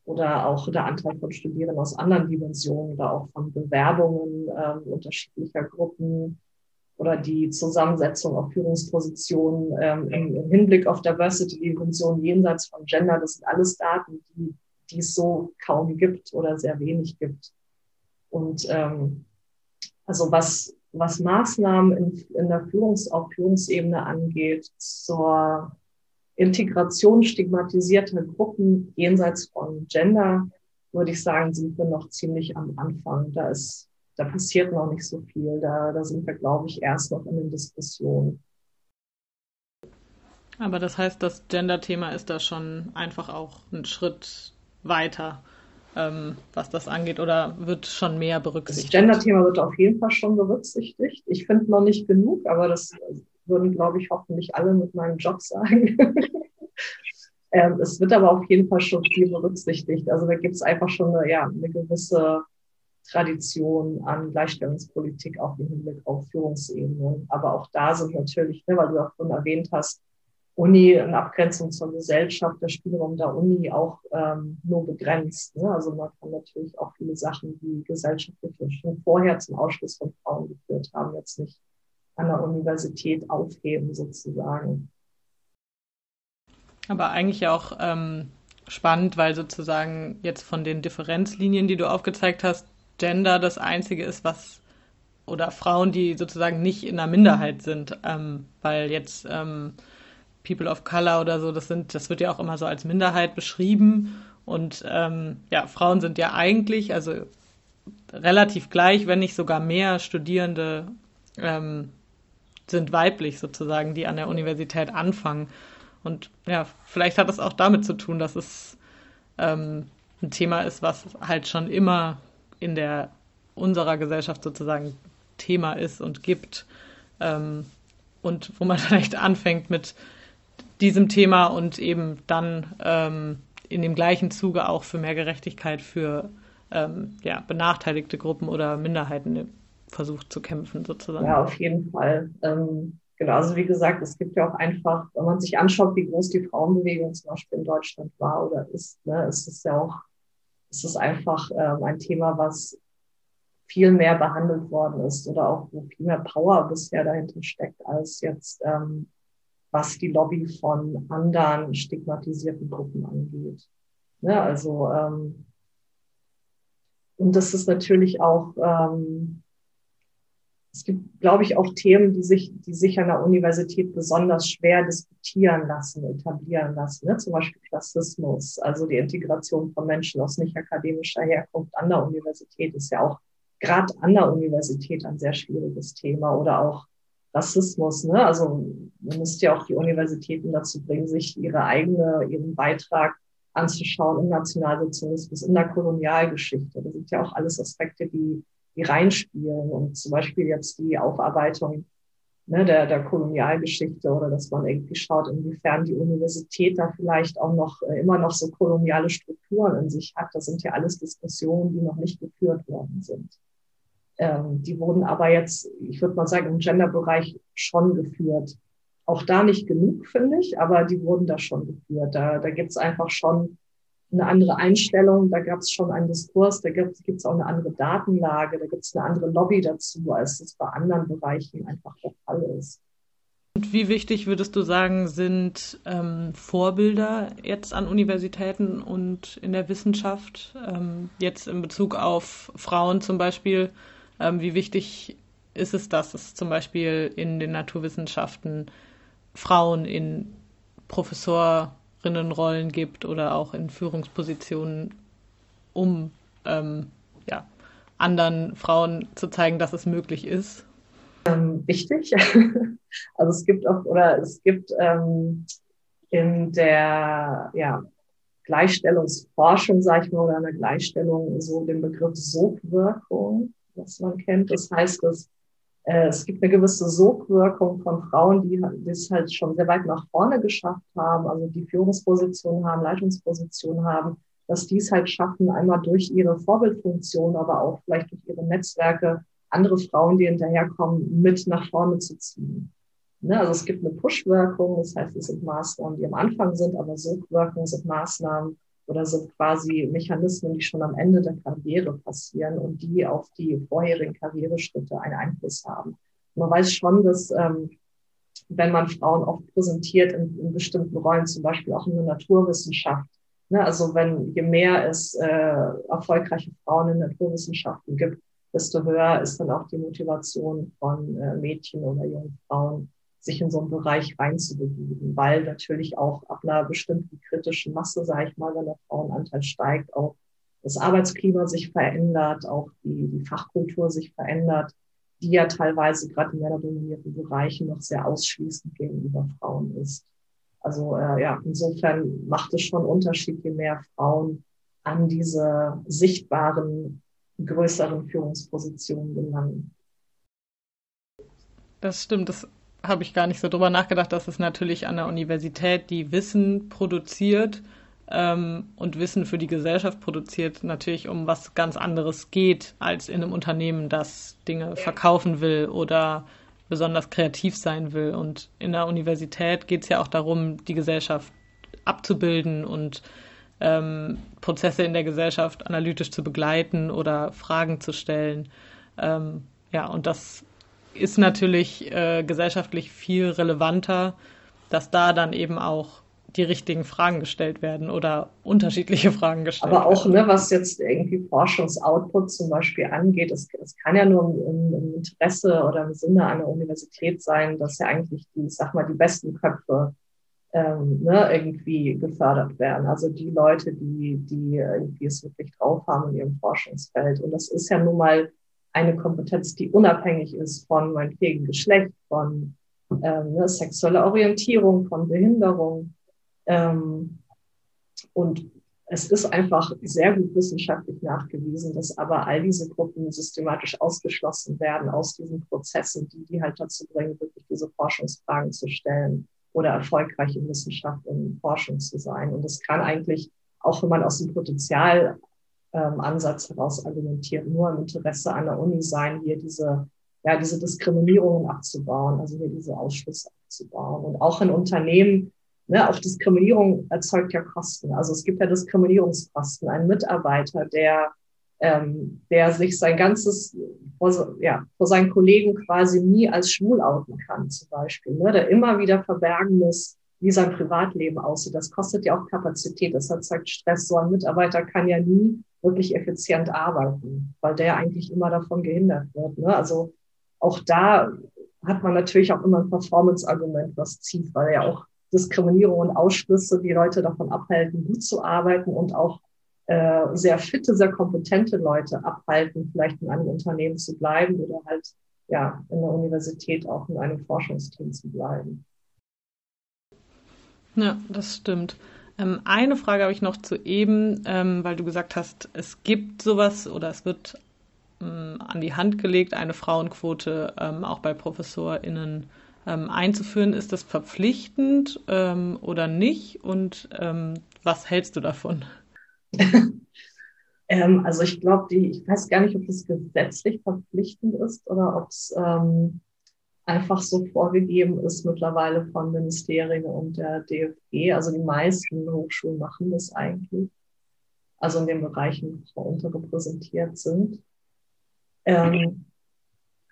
Oder auch der Anteil von Studierenden aus anderen Dimensionen oder auch von Bewerbungen äh, unterschiedlicher Gruppen oder die Zusammensetzung auf Führungspositionen ähm, im, im, Hinblick auf Diversity-Dimensionen jenseits von Gender, das sind alles Daten, die, die es so kaum gibt oder sehr wenig gibt. Und ähm, also was, was Maßnahmen in, in der Führungs-, auf Führungsebene angeht, zur Integration stigmatisierter Gruppen jenseits von Gender, würde ich sagen, sind wir noch ziemlich am Anfang. Da ist da passiert noch nicht so viel. Da, da sind wir, glaube ich, erst noch in den Diskussionen. Aber das heißt, das Gender-Thema ist da schon einfach auch ein Schritt weiter, ähm, was das angeht, oder wird schon mehr berücksichtigt? Das Gender-Thema wird auf jeden Fall schon berücksichtigt. Ich finde noch nicht genug, aber das würden, glaube ich, hoffentlich alle mit meinem Job sagen. ähm, es wird aber auf jeden Fall schon viel berücksichtigt. Also da gibt es einfach schon eine, ja, eine gewisse Tradition an Gleichstellungspolitik auch im Hinblick auf Führungsebenen. Aber auch da sind natürlich, ne, weil du auch schon erwähnt hast, Uni in Abgrenzung zur Gesellschaft, der Spielraum der Uni auch ähm, nur begrenzt. Ne? Also man kann natürlich auch viele Sachen, die gesellschaftlich schon vorher zum Ausschluss von Frauen geführt haben, jetzt nicht an der Universität aufheben sozusagen. Aber eigentlich auch ähm, spannend, weil sozusagen jetzt von den Differenzlinien, die du aufgezeigt hast, Gender das Einzige ist, was oder Frauen, die sozusagen nicht in einer Minderheit sind, ähm, weil jetzt ähm, People of Color oder so, das sind, das wird ja auch immer so als Minderheit beschrieben und ähm, ja, Frauen sind ja eigentlich, also relativ gleich, wenn nicht sogar mehr Studierende ähm, sind weiblich sozusagen, die an der Universität anfangen. Und ja, vielleicht hat es auch damit zu tun, dass es ähm, ein Thema ist, was halt schon immer in der unserer Gesellschaft sozusagen Thema ist und gibt ähm, und wo man vielleicht anfängt mit diesem Thema und eben dann ähm, in dem gleichen Zuge auch für mehr Gerechtigkeit für ähm, ja, benachteiligte Gruppen oder Minderheiten versucht zu kämpfen sozusagen. Ja, auf jeden Fall. Ähm, genau, also wie gesagt, es gibt ja auch einfach, wenn man sich anschaut, wie groß die Frauenbewegung zum Beispiel in Deutschland war oder ist, ne, ist es ja auch es ist einfach ähm, ein Thema, was viel mehr behandelt worden ist oder auch wo viel mehr Power bisher dahinter steckt, als jetzt ähm, was die Lobby von anderen stigmatisierten Gruppen angeht. Ne, also ähm, und das ist natürlich auch, ähm, es gibt, glaube ich, auch Themen, die sich, die sich an der Universität besonders schwer diskutieren lassen, etablieren lassen. Ne? Zum Beispiel Klassismus, also die Integration von Menschen aus nicht akademischer Herkunft an der Universität ist ja auch gerade an der Universität ein sehr schwieriges Thema oder auch Rassismus. Ne? Also man müsste ja auch die Universitäten dazu bringen, sich ihre eigene, ihren Beitrag anzuschauen im Nationalsozialismus, in der Kolonialgeschichte. Das sind ja auch alles Aspekte, die die reinspielen und zum Beispiel jetzt die Aufarbeitung ne, der, der Kolonialgeschichte oder dass man irgendwie schaut, inwiefern die Universität da vielleicht auch noch äh, immer noch so koloniale Strukturen in sich hat. Das sind ja alles Diskussionen, die noch nicht geführt worden sind. Ähm, die wurden aber jetzt, ich würde mal sagen, im Genderbereich schon geführt. Auch da nicht genug, finde ich, aber die wurden da schon geführt. Da, da gibt es einfach schon eine andere Einstellung, da gab es schon einen Diskurs, da gibt es auch eine andere Datenlage, da gibt es eine andere Lobby dazu, als es bei anderen Bereichen einfach der Fall ist. Und wie wichtig würdest du sagen, sind ähm, Vorbilder jetzt an Universitäten und in der Wissenschaft, ähm, jetzt in Bezug auf Frauen zum Beispiel? Ähm, wie wichtig ist es, dass es zum Beispiel in den Naturwissenschaften Frauen in Professor Rollen gibt oder auch in Führungspositionen, um ähm, ja, anderen Frauen zu zeigen, dass es möglich ist? Ähm, wichtig. Also es gibt auch, oder es gibt ähm, in der ja, Gleichstellungsforschung, sage ich mal, oder in der Gleichstellung so den Begriff Sogwirkung, was man kennt. Das heißt, dass es gibt eine gewisse Sogwirkung von Frauen, die, es halt schon sehr weit nach vorne geschafft haben, also die Führungspositionen haben, Leitungspositionen haben, dass die es halt schaffen, einmal durch ihre Vorbildfunktion, aber auch vielleicht durch ihre Netzwerke andere Frauen, die hinterherkommen, mit nach vorne zu ziehen. Ne? Also es gibt eine Push-Wirkung, das heißt, es sind Maßnahmen, die am Anfang sind, aber Sogwirkungen sind Maßnahmen, oder sind quasi Mechanismen, die schon am Ende der Karriere passieren und die auf die vorherigen Karriereschritte einen Einfluss haben. Man weiß schon, dass ähm, wenn man Frauen oft präsentiert in, in bestimmten Rollen, zum Beispiel auch in der Naturwissenschaft, ne, also wenn je mehr es äh, erfolgreiche Frauen in Naturwissenschaften gibt, desto höher ist dann auch die Motivation von äh, Mädchen oder jungen Frauen, sich in so einen Bereich reinzubegeben, weil natürlich auch ab einer bestimmten kritischen Masse, sage ich mal, wenn der Frauenanteil steigt, auch das Arbeitsklima sich verändert, auch die, die Fachkultur sich verändert, die ja teilweise gerade in männerdominierten Bereichen noch sehr ausschließend gegenüber Frauen ist. Also äh, ja, insofern macht es schon Unterschied, je mehr Frauen an diese sichtbaren, größeren Führungspositionen gelangen. Das stimmt. Das habe ich gar nicht so drüber nachgedacht, dass es natürlich an der Universität, die Wissen produziert ähm, und Wissen für die Gesellschaft produziert, natürlich um was ganz anderes geht als in einem Unternehmen, das Dinge verkaufen will oder besonders kreativ sein will. Und in der Universität geht es ja auch darum, die Gesellschaft abzubilden und ähm, Prozesse in der Gesellschaft analytisch zu begleiten oder Fragen zu stellen. Ähm, ja, und das ist natürlich äh, gesellschaftlich viel relevanter, dass da dann eben auch die richtigen Fragen gestellt werden oder unterschiedliche Fragen gestellt werden. Aber auch, werden. ne, was jetzt irgendwie Forschungsoutput zum Beispiel angeht, es, es kann ja nur im, im, Interesse oder im Sinne einer Universität sein, dass ja eigentlich die, ich sag mal, die besten Köpfe ähm, ne, irgendwie gefördert werden. Also die Leute, die, die irgendwie es wirklich drauf haben in ihrem Forschungsfeld. Und das ist ja nun mal eine Kompetenz, die unabhängig ist von meinetwegen Geschlecht, von ähm, ne, sexueller Orientierung, von Behinderung. Ähm, und es ist einfach sehr gut wissenschaftlich nachgewiesen, dass aber all diese Gruppen systematisch ausgeschlossen werden aus diesen Prozessen, die die halt dazu bringen, wirklich diese Forschungsfragen zu stellen oder erfolgreich in Wissenschaft und Forschung zu sein. Und das kann eigentlich, auch wenn man aus dem Potenzial ähm, Ansatz heraus argumentiert, nur im Interesse einer Uni sein, hier diese, ja, diese Diskriminierungen abzubauen, also hier diese Ausschlüsse abzubauen. Und auch in Unternehmen, ne, auch Diskriminierung erzeugt ja Kosten. Also es gibt ja Diskriminierungskosten. Ein Mitarbeiter, der ähm, der sich sein ganzes, vor, ja, vor seinen Kollegen quasi nie als schwul outen kann, zum Beispiel, ne, der immer wieder verbergen muss, wie sein Privatleben aussieht. Das kostet ja auch Kapazität, das erzeugt Stress. So ein Mitarbeiter kann ja nie wirklich effizient arbeiten, weil der eigentlich immer davon gehindert wird. Ne? Also auch da hat man natürlich auch immer ein Performance-Argument, was zieht, weil ja auch Diskriminierung und Ausschlüsse die Leute davon abhalten, gut zu arbeiten und auch äh, sehr fitte, sehr kompetente Leute abhalten, vielleicht in einem Unternehmen zu bleiben oder halt ja in der Universität auch in einem Forschungsteam zu bleiben. Ja, das stimmt. Ähm, eine Frage habe ich noch zu eben, ähm, weil du gesagt hast, es gibt sowas oder es wird ähm, an die Hand gelegt, eine Frauenquote ähm, auch bei ProfessorInnen ähm, einzuführen. Ist das verpflichtend ähm, oder nicht? Und was hältst du davon? also ich glaube, ich weiß gar nicht, ob das gesetzlich verpflichtend ist oder ob es einfach so vorgegeben ist mittlerweile von Ministerien und der DFG. Also die meisten Hochschulen machen das eigentlich. Also in den Bereichen, wo unterrepräsentiert sind. Ähm,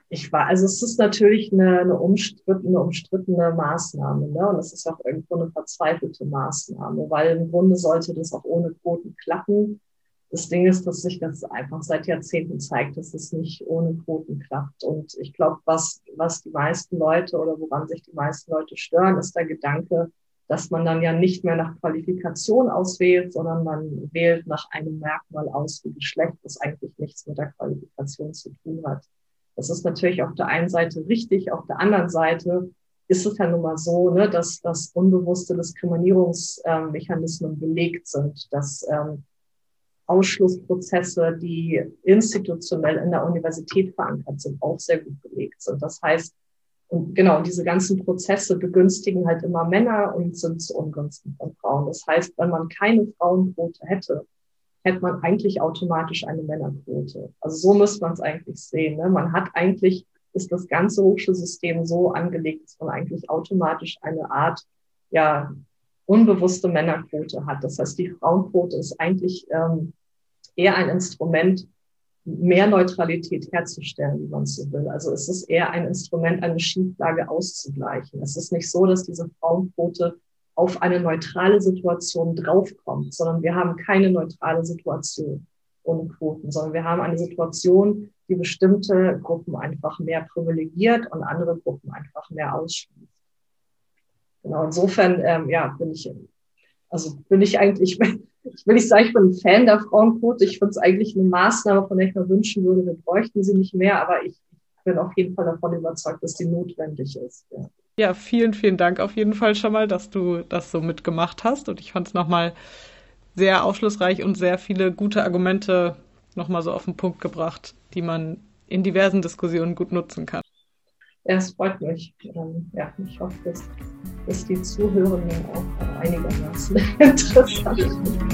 ich war, also es ist natürlich eine, eine, umstrittene, umstrittene Maßnahme, ne? Und es ist auch irgendwo eine verzweifelte Maßnahme, weil im Grunde sollte das auch ohne Quoten klappen. Das Ding ist, dass sich das einfach seit Jahrzehnten zeigt, dass es nicht ohne Quoten klappt. Und ich glaube, was, was die meisten Leute oder woran sich die meisten Leute stören, ist der Gedanke, dass man dann ja nicht mehr nach Qualifikation auswählt, sondern man wählt nach einem Merkmal aus wie Geschlecht, das eigentlich nichts mit der Qualifikation zu tun hat. Das ist natürlich auf der einen Seite richtig, auf der anderen Seite ist es ja nun mal so, ne, dass, dass unbewusste Diskriminierungsmechanismen belegt sind, dass ähm, Ausschlussprozesse, die institutionell in der Universität verankert sind, auch sehr gut belegt sind. Das heißt, und genau, diese ganzen Prozesse begünstigen halt immer Männer und sind zu Ungunsten von Frauen. Das heißt, wenn man keine Frauenquote hätte, hätte man eigentlich automatisch eine Männerquote. Also so müsste man es eigentlich sehen. Ne? Man hat eigentlich, ist das ganze Hochschulsystem so angelegt, dass man eigentlich automatisch eine Art, ja, unbewusste Männerquote hat. Das heißt, die Frauenquote ist eigentlich ähm, eher ein Instrument, mehr Neutralität herzustellen, wie man so will. Also es ist eher ein Instrument, eine Schieflage auszugleichen. Es ist nicht so, dass diese Frauenquote auf eine neutrale Situation draufkommt, sondern wir haben keine neutrale Situation ohne Quoten, sondern wir haben eine Situation, die bestimmte Gruppen einfach mehr privilegiert und andere Gruppen einfach mehr ausschließt. Genau, insofern, ähm, ja, bin ich, also bin ich eigentlich, ich will nicht sagen, ich bin ein Fan der Frauenquote. Ich finde es eigentlich eine Maßnahme, von der ich mir wünschen würde, wir bräuchten sie nicht mehr, aber ich bin auf jeden Fall davon überzeugt, dass sie notwendig ist. Ja. ja, vielen, vielen Dank auf jeden Fall schon mal, dass du das so mitgemacht hast. Und ich fand es nochmal sehr aufschlussreich und sehr viele gute Argumente nochmal so auf den Punkt gebracht, die man in diversen Diskussionen gut nutzen kann. Ja, es freut mich. Ähm, ja, ich hoffe, dass, dass die Zuhörenden auch einigermaßen interessant sind.